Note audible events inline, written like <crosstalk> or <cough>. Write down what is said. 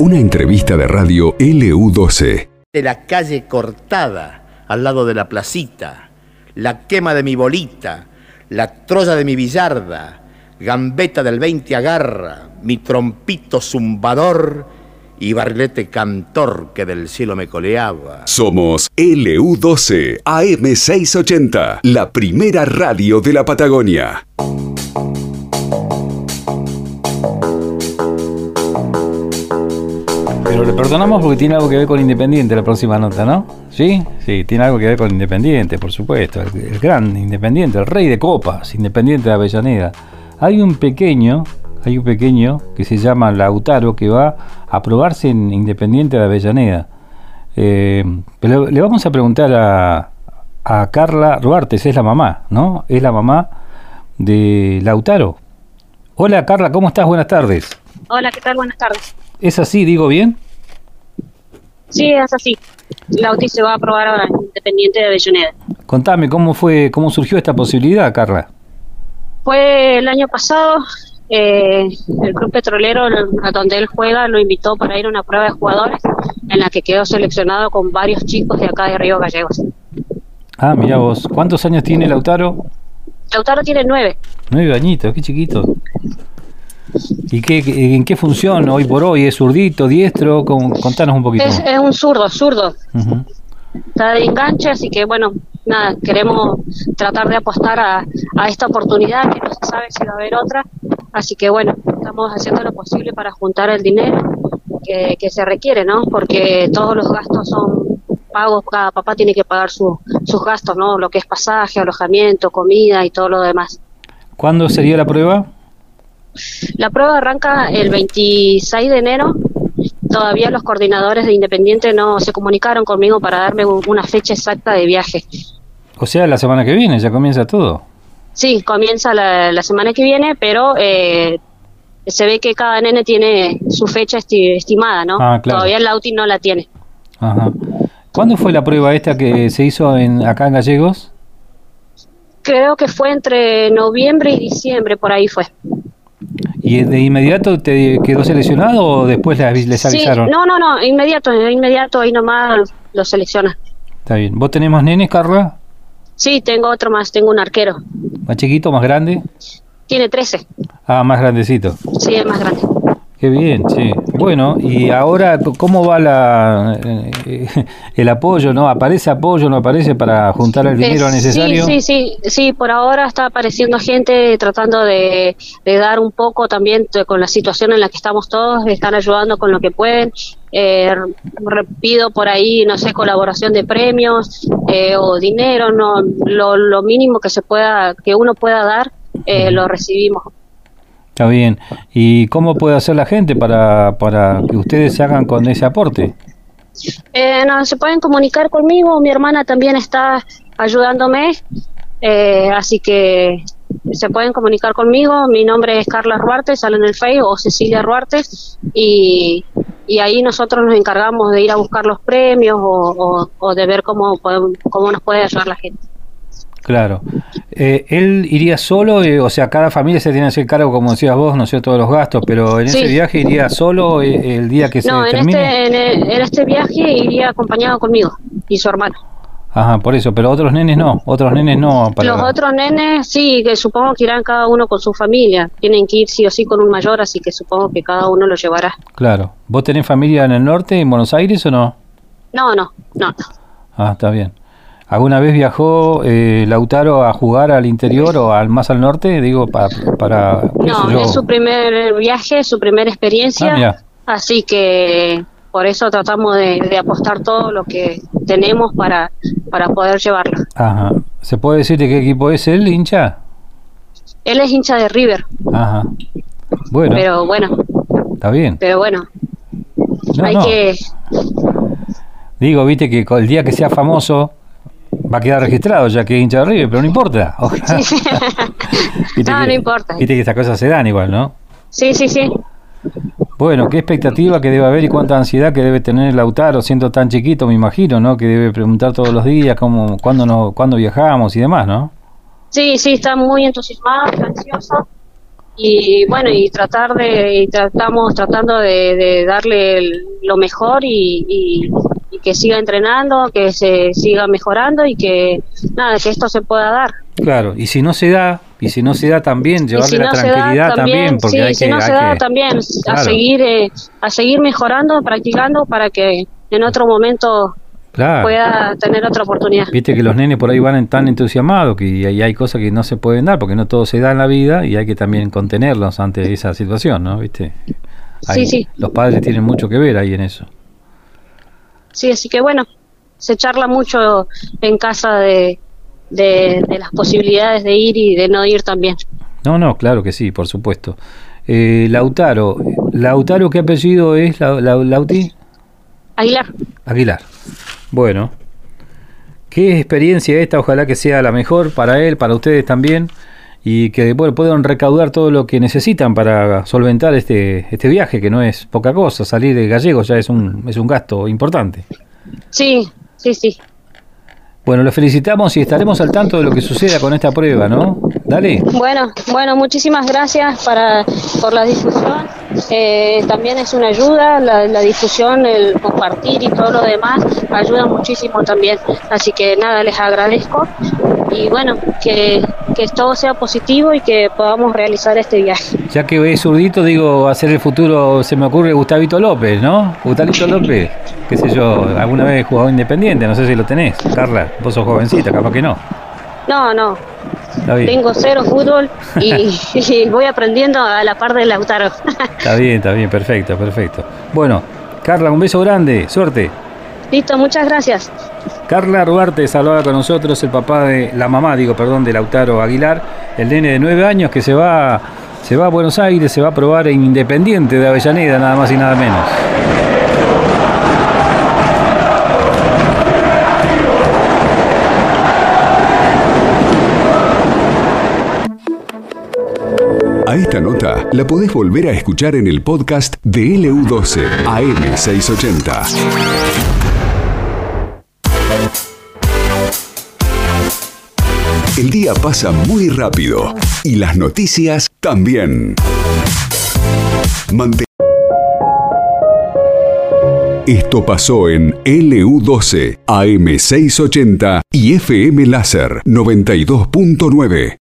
Una entrevista de radio LU12. De la calle cortada, al lado de la placita, la quema de mi bolita, la troya de mi billarda, gambeta del 20 agarra, mi trompito zumbador y barrilete cantor que del cielo me coleaba. Somos LU12 AM680, la primera radio de la Patagonia. Pero le perdonamos porque tiene algo que ver con Independiente la próxima nota, ¿no? ¿Sí? Sí, tiene algo que ver con Independiente, por supuesto. El, el gran Independiente, el rey de copas, Independiente de Avellaneda. Hay un pequeño, hay un pequeño que se llama Lautaro que va a probarse en Independiente de Avellaneda. Eh, pero le vamos a preguntar a, a Carla Ruartes, es la mamá, ¿no? Es la mamá de Lautaro. Hola Carla, ¿cómo estás? Buenas tardes. Hola, ¿qué tal? Buenas tardes. ¿Es así, digo bien? Sí, es así. Lauti se va a probar ahora en Independiente de Avellaneda. Contame, ¿cómo fue, cómo surgió esta posibilidad, Carla? Fue el año pasado, eh, el club petrolero a donde él juega lo invitó para ir a una prueba de jugadores en la que quedó seleccionado con varios chicos de acá de Río Gallegos. Ah, mira vos. ¿Cuántos años tiene Lautaro? Lautaro tiene nueve. Nueve añitos, qué chiquito. ¿Y qué, en qué función hoy por hoy? ¿Es zurdito, diestro? Con- Contanos un poquito. Es, es un zurdo, zurdo. Está de enganche, así que bueno, nada, queremos tratar de apostar a, a esta oportunidad que no se sabe si va a haber otra. Así que bueno, estamos haciendo lo posible para juntar el dinero que, que se requiere, ¿no? Porque todos los gastos son pagos, cada papá tiene que pagar su- sus gastos, ¿no? Lo que es pasaje, alojamiento, comida y todo lo demás. ¿Cuándo sería la prueba? La prueba arranca el 26 de enero. Todavía los coordinadores de Independiente no se comunicaron conmigo para darme un- una fecha exacta de viaje. O sea, la semana que viene, ya comienza todo. Sí, comienza la, la semana que viene, pero eh, se ve que cada nene tiene su fecha esti- estimada, ¿no? Ah, claro. Todavía el Lauti no la tiene. Ajá. ¿Cuándo fue la prueba esta que se hizo en, acá en Gallegos? Creo que fue entre noviembre y diciembre, por ahí fue. ¿Y de inmediato te quedó seleccionado o después les, les Sí, avisaron? no, no, no, inmediato, inmediato, ahí nomás lo selecciona. Está bien. ¿Vos tenés más nenes, Carla? Sí, tengo otro más, tengo un arquero. ¿Más chiquito, más grande? Tiene 13, Ah, más grandecito. sí, es más grande. Qué bien, sí. Bueno, y ahora, ¿cómo va la, eh, el apoyo? ¿No aparece apoyo? ¿No aparece para juntar el dinero Eh, necesario? Sí, sí, sí, sí, por ahora está apareciendo gente tratando de, de dar un poco también con la situación en la que estamos todos, están ayudando con lo que pueden. Eh, pido por ahí, no sé, colaboración de premios eh, o dinero, no, lo, lo mínimo que se pueda, que uno pueda dar, eh, lo recibimos. Está bien. ¿Y cómo puede hacer la gente para, para que ustedes se hagan con ese aporte? Eh, no, se pueden comunicar conmigo, mi hermana también está ayudándome, eh, así que se pueden comunicar conmigo, mi nombre es Carla Ruarte, sale en el Facebook, o Cecilia Ruarte, y, y ahí nosotros nos encargamos de ir a buscar los premios o, o- o de ver cómo, podemos- cómo nos puede ayudar la gente. Claro. Eh, ¿Él iría solo? Eh, o sea, cada familia se tiene que hacer cargo, como decías vos, no sé, todos los gastos, pero en ese viaje iría solo eh, el día que No, se en termine. este, en, en este viaje iría acompañado conmigo y su hermano. Ajá, por eso, pero otros nenes no, otros nenes no. Para... Los otros nenes, sí, que supongo que irán cada uno con su familia. Tienen que ir sí o sí con un mayor, así que supongo que cada uno lo llevará. Claro. ¿Vos tenés familia en el norte, en Buenos Aires o no? No, no, no. Ah, está bien. ¿Alguna vez viajó eh, Lautaro a jugar al interior o al más al norte? Digo, pa- para... No, es su primer viaje, su primera Ah, experiencia. mira. así que por eso tratamos de, de apostar todo lo que tenemos para, para poder llevarlo. Ajá. ¿Se puede decir de qué equipo es él, hincha? Él es hincha de River, Ajá. Bueno, pero bueno, está bien. pero bueno, No, hay no. que... Digo, viste que el día que sea famoso va a quedar registrado ya que es hincha de River, pero no importa. <laughs> No, no importa. Viste que estas cosas se dan igual, ¿no? Sí, sí, sí. Bueno, qué expectativa que debe haber y cuánta ansiedad que debe tener Lautaro siendo tan chiquito, me imagino, ¿no? Que debe preguntar todos los días cómo, cuándo, no, cuándo viajamos y demás, ¿no? Sí, sí, está muy entusiasmado, está ansioso y bueno, y tratar de, y tratamos tratando de, darle lo mejor y, que siga entrenando, que se siga mejorando y que nada, que esto se pueda dar. Claro, y si no se da, y si no se da también, llevarle la tranquilidad también, porque hay si que, no se da también, a seguir, eh, a seguir mejorando, practicando para que en otro momento pueda tener otra oportunidad. Viste que los nenes por ahí van tan entusiasmados que hay, hay cosas que no se pueden dar porque no todo se da en la vida y hay que también contenerlos ante esa situación, ¿no? ¿Viste? sí, sí. Los padres tienen mucho que ver ahí en eso. Sí, así que bueno, se charla mucho en casa de, de, las posibilidades de ir y de no ir también. No, no, claro que sí, por supuesto. Eh, Lautaro, Lautaro, ¿qué apellido es la, Lauti? Aguilar. Aguilar. Bueno, qué experiencia esta, ojalá que sea la mejor para él, para ustedes también, y que bueno, puedan recaudar todo lo que necesitan para solventar este, este viaje, que no es poca cosa, salir de Gallegos ya es un, es un gasto importante. Sí, sí, sí. Bueno, lo felicitamos y estaremos al tanto de lo que suceda con esta prueba, ¿no? Dale. Bueno, bueno, muchísimas gracias para, por la difusión. Eh, también es una ayuda, la, la, difusión, el compartir y todo lo demás ayuda muchísimo también. Así que nada, les agradezco y bueno, que, que todo sea positivo y que podamos realizar este viaje. Ya que es zurdito, digo, hacer el futuro, se me ocurre Gustavito López, ¿no? Gustavito López, qué sé yo, alguna vez jugado independiente, no sé si lo tenés, Carla, vos sos jovencita, capaz que no. No, no. Tengo cero fútbol <laughs> y, voy aprendiendo a la par de Lautaro. está bien, está bien, perfecto, perfecto. Bueno, Carla, un beso grande, suerte. Listo, muchas gracias. Carla Ruarte saludaba con nosotros, el papá de la mamá, digo, perdón, de Lautaro Aguilar, el nene de nueve años que se va, se va a Buenos Aires, se va a probar en Independiente de Avellaneda, nada más y nada menos. A esta nota la podés volver a escuchar en el podcast de LU12 AM680. El día pasa muy rápido y las noticias también. Esto pasó en LU12, AM680 y FM Láser 92.9.